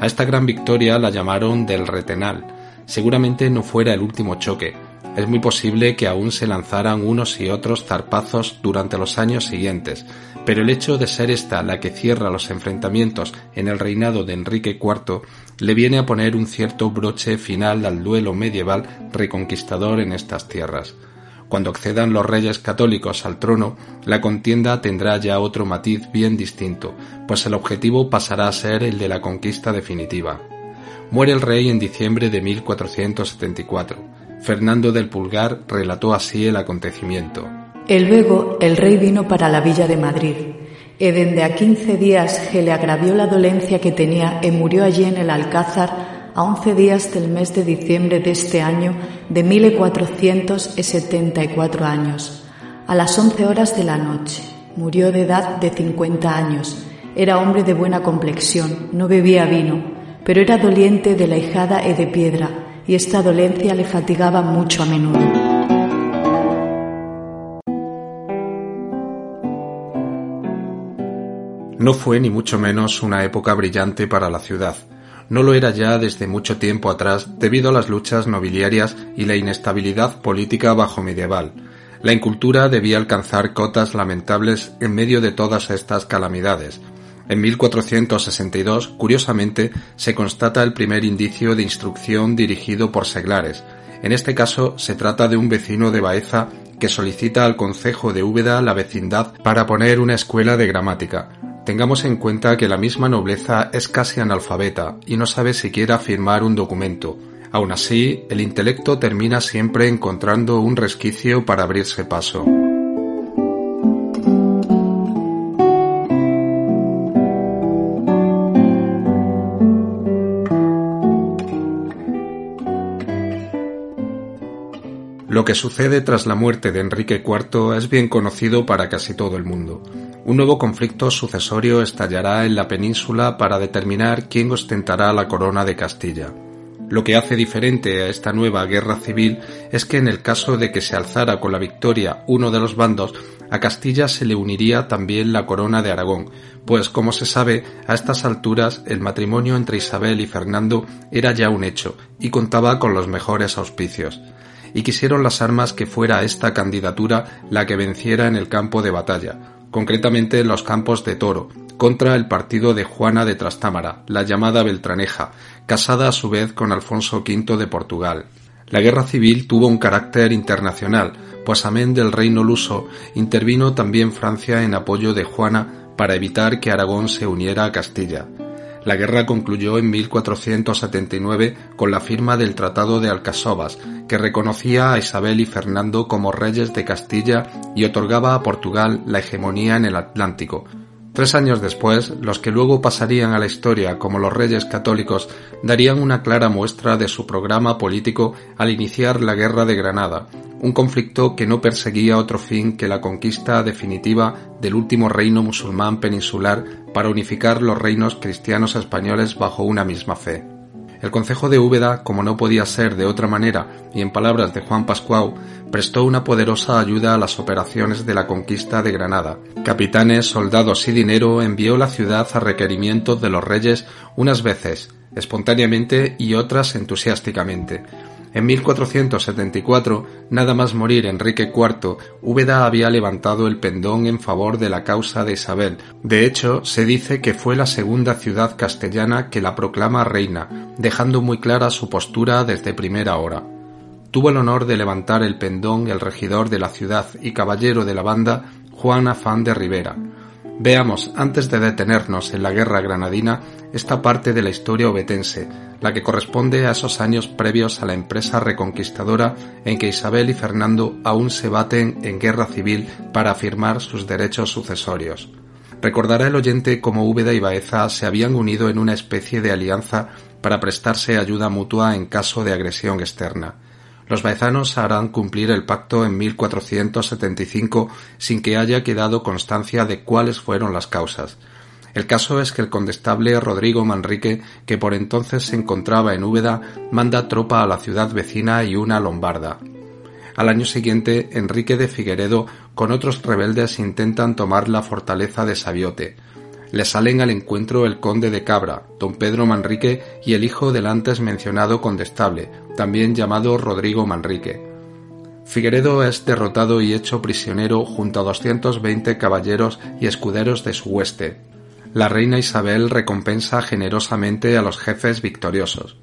A esta gran victoria la llamaron del Retenal. Seguramente no fuera el último choque, es muy posible que aún se lanzaran unos y otros zarpazos durante los años siguientes, pero el hecho de ser esta la que cierra los enfrentamientos en el reinado de Enrique IV le viene a poner un cierto broche final al duelo medieval reconquistador en estas tierras. Cuando accedan los reyes católicos al trono, la contienda tendrá ya otro matiz bien distinto, pues el objetivo pasará a ser el de la conquista definitiva. Muere el rey en diciembre de 1474 Fernando del Pulgar relató así el acontecimiento. El luego el rey vino para la villa de Madrid, y desde a quince días que le agravió la dolencia que tenía y murió allí en el Alcázar a once días del mes de diciembre de este año de mil cuatrocientos setenta y cuatro años, a las once horas de la noche. Murió de edad de cincuenta años. Era hombre de buena complexión, no bebía vino, pero era doliente de la hijada y de piedra, y esta dolencia le fatigaba mucho a menudo. No fue ni mucho menos una época brillante para la ciudad. No lo era ya desde mucho tiempo atrás debido a las luchas nobiliarias y la inestabilidad política bajo medieval. La incultura debía alcanzar cotas lamentables en medio de todas estas calamidades, en 1462, curiosamente, se constata el primer indicio de instrucción dirigido por seglares. En este caso, se trata de un vecino de Baeza que solicita al concejo de Úbeda la vecindad para poner una escuela de gramática. Tengamos en cuenta que la misma nobleza es casi analfabeta y no sabe siquiera firmar un documento. Aun así, el intelecto termina siempre encontrando un resquicio para abrirse paso. Lo que sucede tras la muerte de Enrique IV es bien conocido para casi todo el mundo. Un nuevo conflicto sucesorio estallará en la península para determinar quién ostentará la corona de Castilla. Lo que hace diferente a esta nueva guerra civil es que en el caso de que se alzara con la victoria uno de los bandos, a Castilla se le uniría también la corona de Aragón, pues como se sabe, a estas alturas el matrimonio entre Isabel y Fernando era ya un hecho y contaba con los mejores auspicios. Y quisieron las armas que fuera esta candidatura la que venciera en el campo de batalla, concretamente en los campos de Toro, contra el partido de Juana de Trastámara, la llamada Beltraneja, casada a su vez con Alfonso V de Portugal. La guerra civil tuvo un carácter internacional, pues amén del reino luso intervino también Francia en apoyo de Juana para evitar que Aragón se uniera a Castilla. La guerra concluyó en 1479 con la firma del Tratado de Alcasovas, que reconocía a Isabel y Fernando como reyes de Castilla y otorgaba a Portugal la hegemonía en el Atlántico, Tres años después, los que luego pasarían a la historia como los reyes católicos darían una clara muestra de su programa político al iniciar la Guerra de Granada, un conflicto que no perseguía otro fin que la conquista definitiva del último reino musulmán peninsular para unificar los reinos cristianos españoles bajo una misma fe. El Concejo de Úbeda, como no podía ser de otra manera, y en palabras de Juan Pascual, prestó una poderosa ayuda a las operaciones de la conquista de Granada. Capitanes, soldados y dinero envió la ciudad a requerimiento de los reyes unas veces, espontáneamente y otras entusiásticamente. En 1474, nada más morir Enrique IV, Úbeda había levantado el pendón en favor de la causa de Isabel. De hecho, se dice que fue la segunda ciudad castellana que la proclama reina, dejando muy clara su postura desde primera hora. Tuvo el honor de levantar el pendón el regidor de la ciudad y caballero de la banda, Juan Afán de Rivera. Veamos, antes de detenernos en la guerra granadina, esta parte de la historia obetense, la que corresponde a esos años previos a la empresa reconquistadora en que Isabel y Fernando aún se baten en guerra civil para afirmar sus derechos sucesorios. Recordará el oyente cómo Úbeda y Baeza se habían unido en una especie de alianza para prestarse ayuda mutua en caso de agresión externa. Los baezanos harán cumplir el pacto en 1475 sin que haya quedado constancia de cuáles fueron las causas. El caso es que el condestable Rodrigo Manrique, que por entonces se encontraba en Úbeda, manda tropa a la ciudad vecina y una lombarda. Al año siguiente, Enrique de Figueredo con otros rebeldes intentan tomar la fortaleza de Sabiote, le salen al encuentro el conde de Cabra, don Pedro Manrique y el hijo del antes mencionado condestable, también llamado Rodrigo Manrique. Figueredo es derrotado y hecho prisionero junto a 220 caballeros y escuderos de su hueste. La reina Isabel recompensa generosamente a los jefes victoriosos.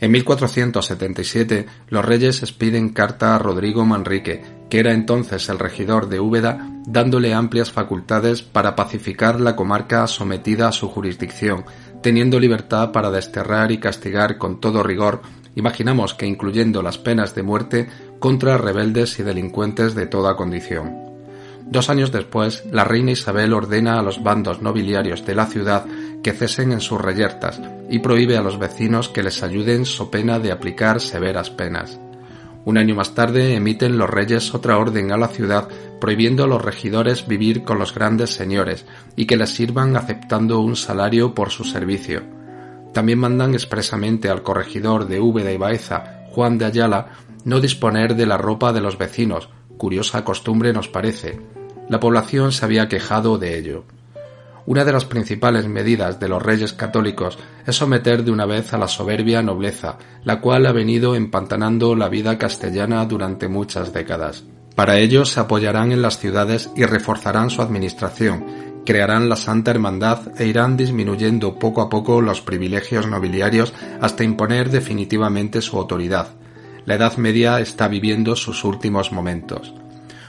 En 1477 los reyes expiden carta a Rodrigo Manrique, que era entonces el regidor de Úbeda, dándole amplias facultades para pacificar la comarca sometida a su jurisdicción, teniendo libertad para desterrar y castigar con todo rigor, imaginamos que incluyendo las penas de muerte, contra rebeldes y delincuentes de toda condición. Dos años después, la reina Isabel ordena a los bandos nobiliarios de la ciudad que cesen en sus reyertas y prohíbe a los vecinos que les ayuden so pena de aplicar severas penas. Un año más tarde emiten los reyes otra orden a la ciudad prohibiendo a los regidores vivir con los grandes señores y que les sirvan aceptando un salario por su servicio. También mandan expresamente al corregidor de Úbeda y Baeza, Juan de Ayala, no disponer de la ropa de los vecinos, curiosa costumbre nos parece. La población se había quejado de ello. Una de las principales medidas de los reyes católicos es someter de una vez a la soberbia nobleza, la cual ha venido empantanando la vida castellana durante muchas décadas. Para ello se apoyarán en las ciudades y reforzarán su administración, crearán la Santa Hermandad e irán disminuyendo poco a poco los privilegios nobiliarios hasta imponer definitivamente su autoridad. La Edad Media está viviendo sus últimos momentos.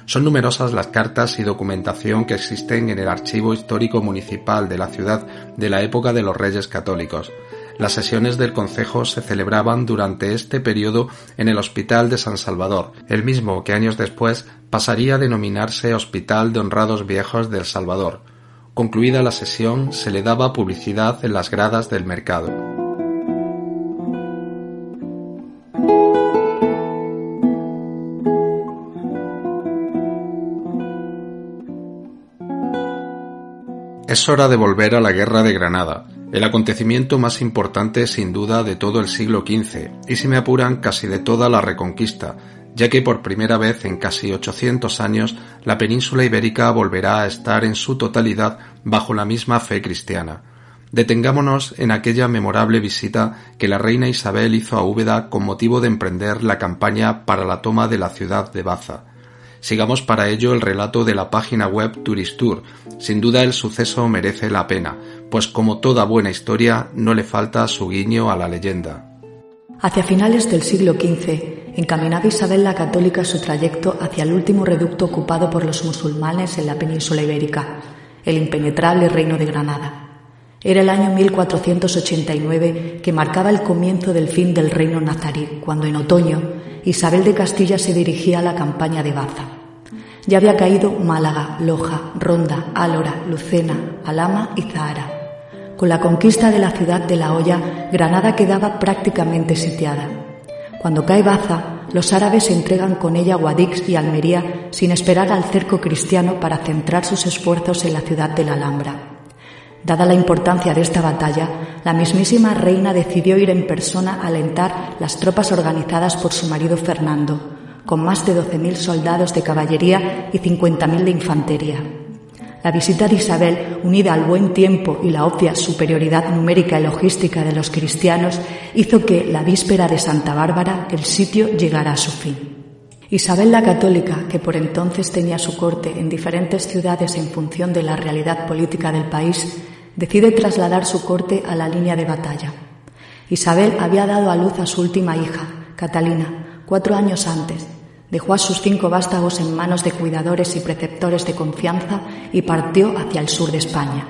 Son numerosas las cartas y documentación que existen en el archivo histórico municipal de la ciudad de la época de los reyes católicos. Las sesiones del Concejo se celebraban durante este periodo en el Hospital de San Salvador, el mismo que años después pasaría a denominarse Hospital de Honrados Viejos del Salvador. Concluida la sesión, se le daba publicidad en las gradas del mercado. Es hora de volver a la Guerra de Granada, el acontecimiento más importante sin duda de todo el siglo XV, y si me apuran casi de toda la Reconquista, ya que por primera vez en casi 800 años la península ibérica volverá a estar en su totalidad bajo la misma fe cristiana. Detengámonos en aquella memorable visita que la reina Isabel hizo a Úbeda con motivo de emprender la campaña para la toma de la ciudad de Baza. Sigamos para ello el relato de la página web Turistur. Sin duda el suceso merece la pena, pues como toda buena historia no le falta su guiño a la leyenda. Hacia finales del siglo XV, encaminaba Isabel la Católica su trayecto hacia el último reducto ocupado por los musulmanes en la península ibérica, el impenetrable Reino de Granada. Era el año 1489 que marcaba el comienzo del fin del reino nazarí, cuando en otoño Isabel de Castilla se dirigía a la campaña de Baza. Ya había caído Málaga, Loja, Ronda, Álora, Lucena, Alama y Zahara. Con la conquista de la ciudad de La Hoya, Granada quedaba prácticamente sitiada. Cuando cae Baza, los árabes entregan con ella Guadix y Almería sin esperar al cerco cristiano para centrar sus esfuerzos en la ciudad de la Alhambra. Dada la importancia de esta batalla, la mismísima reina decidió ir en persona a alentar las tropas organizadas por su marido Fernando, con más de 12.000 soldados de caballería y 50.000 de infantería. La visita de Isabel, unida al buen tiempo y la obvia superioridad numérica y logística de los cristianos, hizo que, la víspera de Santa Bárbara, el sitio llegara a su fin. Isabel la Católica, que por entonces tenía su corte en diferentes ciudades en función de la realidad política del país, decide trasladar su corte a la línea de batalla. Isabel había dado a luz a su última hija, Catalina, cuatro años antes. Dejó a sus cinco vástagos en manos de cuidadores y preceptores de confianza y partió hacia el sur de España.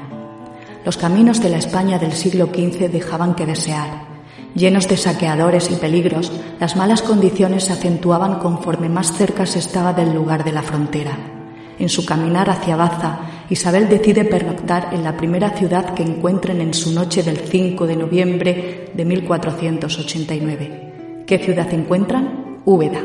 Los caminos de la España del siglo XV dejaban que desear. Llenos de saqueadores y peligros, las malas condiciones se acentuaban conforme más cerca se estaba del lugar de la frontera. En su caminar hacia Baza, Isabel decide pernoctar en la primera ciudad que encuentren en su noche del 5 de noviembre de 1489. ¿Qué ciudad encuentran? Úbeda.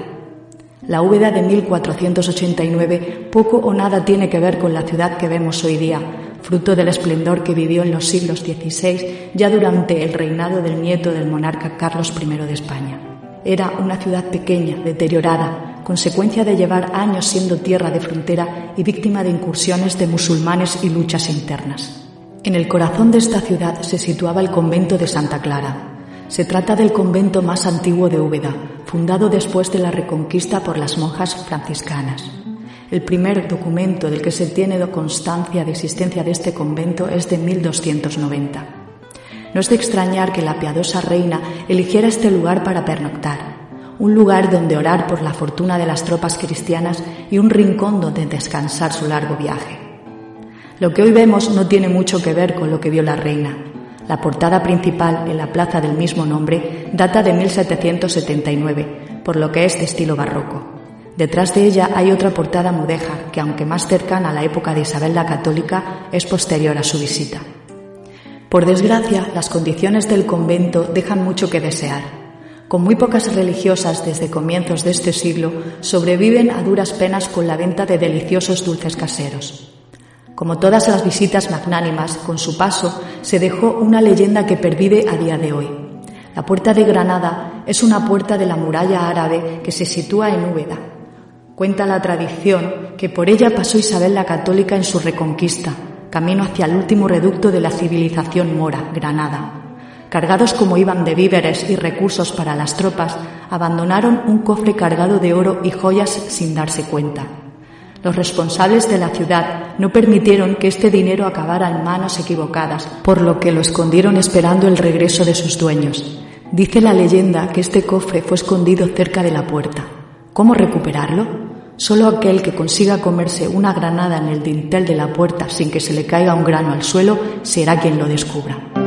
La Úbeda de 1489 poco o nada tiene que ver con la ciudad que vemos hoy día, fruto del esplendor que vivió en los siglos XVI, ya durante el reinado del nieto del monarca Carlos I de España. Era una ciudad pequeña, deteriorada, consecuencia de llevar años siendo tierra de frontera y víctima de incursiones de musulmanes y luchas internas. En el corazón de esta ciudad se situaba el convento de Santa Clara. Se trata del convento más antiguo de Úbeda, fundado después de la reconquista por las monjas franciscanas. El primer documento del que se tiene constancia de existencia de este convento es de 1290. No es de extrañar que la piadosa reina eligiera este lugar para pernoctar un lugar donde orar por la fortuna de las tropas cristianas y un rincón donde descansar su largo viaje. Lo que hoy vemos no tiene mucho que ver con lo que vio la reina. La portada principal en la plaza del mismo nombre data de 1779, por lo que es de estilo barroco. Detrás de ella hay otra portada mudéjar que, aunque más cercana a la época de Isabel la Católica, es posterior a su visita. Por desgracia, las condiciones del convento dejan mucho que desear con muy pocas religiosas desde comienzos de este siglo, sobreviven a duras penas con la venta de deliciosos dulces caseros. Como todas las visitas magnánimas, con su paso se dejó una leyenda que pervive a día de hoy. La puerta de Granada es una puerta de la muralla árabe que se sitúa en Úbeda. Cuenta la tradición que por ella pasó Isabel la Católica en su reconquista, camino hacia el último reducto de la civilización mora, Granada. Cargados como iban de víveres y recursos para las tropas, abandonaron un cofre cargado de oro y joyas sin darse cuenta. Los responsables de la ciudad no permitieron que este dinero acabara en manos equivocadas, por lo que lo escondieron esperando el regreso de sus dueños. Dice la leyenda que este cofre fue escondido cerca de la puerta. ¿Cómo recuperarlo? Solo aquel que consiga comerse una granada en el dintel de la puerta sin que se le caiga un grano al suelo será quien lo descubra.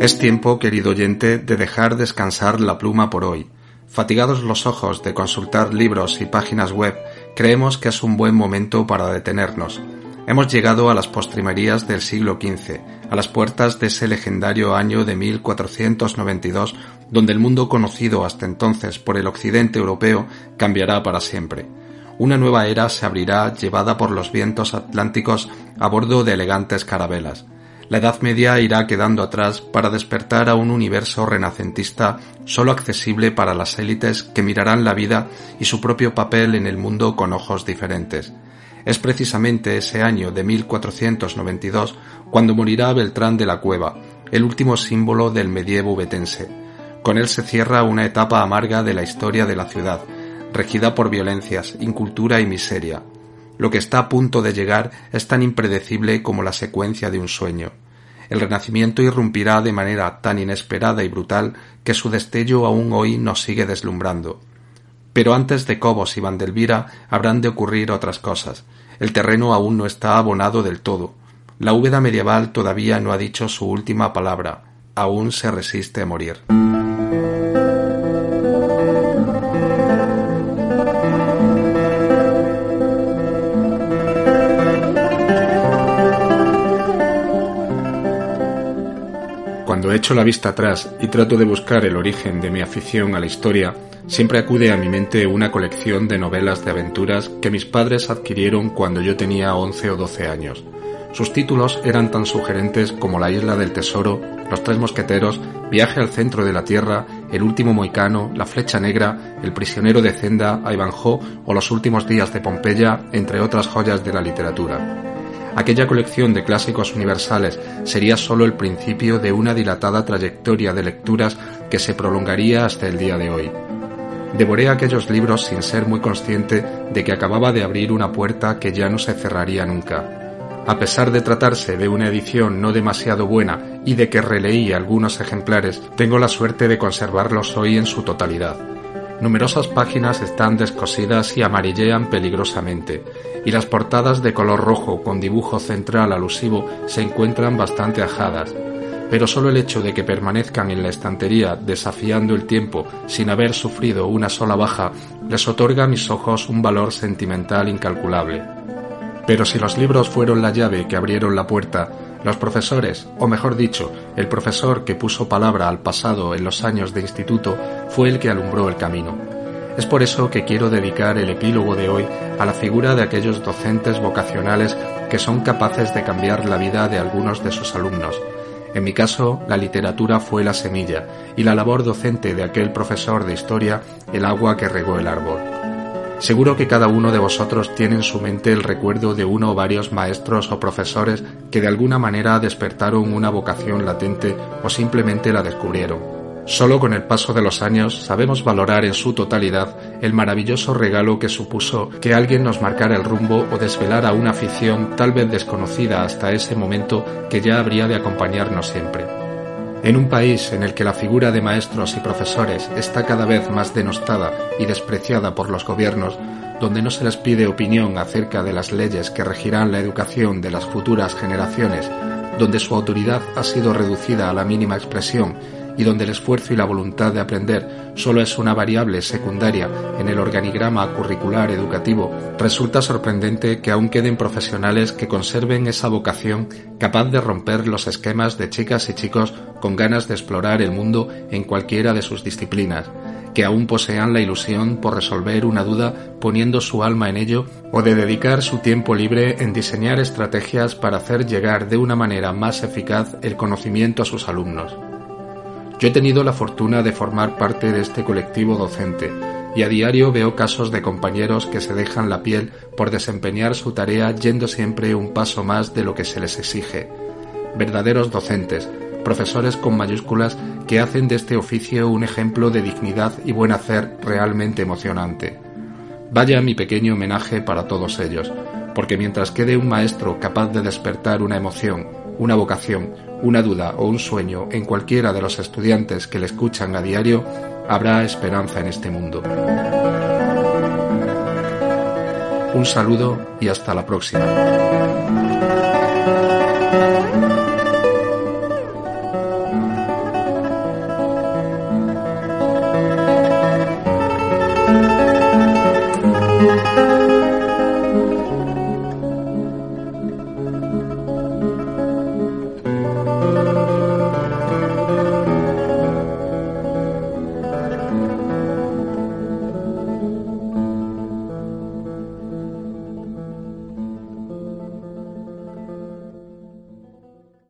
Es tiempo, querido oyente, de dejar descansar la pluma por hoy. Fatigados los ojos de consultar libros y páginas web, creemos que es un buen momento para detenernos. Hemos llegado a las postrimerías del siglo XV, a las puertas de ese legendario año de 1492, donde el mundo conocido hasta entonces por el occidente europeo cambiará para siempre. Una nueva era se abrirá llevada por los vientos atlánticos a bordo de elegantes carabelas. La Edad Media irá quedando atrás para despertar a un universo renacentista solo accesible para las élites que mirarán la vida y su propio papel en el mundo con ojos diferentes. Es precisamente ese año de 1492 cuando morirá Beltrán de la Cueva, el último símbolo del medievo betense. Con él se cierra una etapa amarga de la historia de la ciudad, regida por violencias, incultura y miseria. Lo que está a punto de llegar es tan impredecible como la secuencia de un sueño. El Renacimiento irrumpirá de manera tan inesperada y brutal que su destello aún hoy nos sigue deslumbrando. Pero antes de Cobos y Vandelvira habrán de ocurrir otras cosas. El terreno aún no está abonado del todo. La Úbeda medieval todavía no ha dicho su última palabra. Aún se resiste a morir. Cuando echo la vista atrás y trato de buscar el origen de mi afición a la historia, siempre acude a mi mente una colección de novelas de aventuras que mis padres adquirieron cuando yo tenía 11 o 12 años. Sus títulos eran tan sugerentes como La isla del tesoro, Los tres mosqueteros, Viaje al centro de la tierra, El último moicano, La flecha negra, El prisionero de Zenda, Ivanhoe o Los últimos días de Pompeya, entre otras joyas de la literatura. Aquella colección de clásicos universales sería sólo el principio de una dilatada trayectoria de lecturas que se prolongaría hasta el día de hoy. Devoré aquellos libros sin ser muy consciente de que acababa de abrir una puerta que ya no se cerraría nunca. A pesar de tratarse de una edición no demasiado buena y de que releí algunos ejemplares, tengo la suerte de conservarlos hoy en su totalidad. Numerosas páginas están descosidas y amarillean peligrosamente, y las portadas de color rojo con dibujo central alusivo se encuentran bastante ajadas, pero solo el hecho de que permanezcan en la estantería desafiando el tiempo sin haber sufrido una sola baja les otorga a mis ojos un valor sentimental incalculable. Pero si los libros fueron la llave que abrieron la puerta, los profesores, o mejor dicho, el profesor que puso palabra al pasado en los años de instituto, fue el que alumbró el camino. Es por eso que quiero dedicar el epílogo de hoy a la figura de aquellos docentes vocacionales que son capaces de cambiar la vida de algunos de sus alumnos, en mi caso, la literatura fue la semilla y la labor docente de aquel profesor de historia el agua que regó el árbol. Seguro que cada uno de vosotros tiene en su mente el recuerdo de uno o varios maestros o profesores que de alguna manera despertaron una vocación latente o simplemente la descubrieron. Solo con el paso de los años sabemos valorar en su totalidad el maravilloso regalo que supuso que alguien nos marcara el rumbo o desvelara una afición tal vez desconocida hasta ese momento que ya habría de acompañarnos siempre. En un país en el que la figura de maestros y profesores está cada vez más denostada y despreciada por los gobiernos, donde no se les pide opinión acerca de las leyes que regirán la educación de las futuras generaciones, donde su autoridad ha sido reducida a la mínima expresión y donde el esfuerzo y la voluntad de aprender solo es una variable secundaria en el organigrama curricular educativo, resulta sorprendente que aún queden profesionales que conserven esa vocación capaz de romper los esquemas de chicas y chicos con ganas de explorar el mundo en cualquiera de sus disciplinas, que aún posean la ilusión por resolver una duda poniendo su alma en ello o de dedicar su tiempo libre en diseñar estrategias para hacer llegar de una manera más eficaz el conocimiento a sus alumnos. Yo he tenido la fortuna de formar parte de este colectivo docente y a diario veo casos de compañeros que se dejan la piel por desempeñar su tarea yendo siempre un paso más de lo que se les exige. Verdaderos docentes, profesores con mayúsculas que hacen de este oficio un ejemplo de dignidad y buen hacer realmente emocionante. Vaya mi pequeño homenaje para todos ellos, porque mientras quede un maestro capaz de despertar una emoción, una vocación, una duda o un sueño en cualquiera de los estudiantes que le escuchan a diario, habrá esperanza en este mundo. Un saludo y hasta la próxima.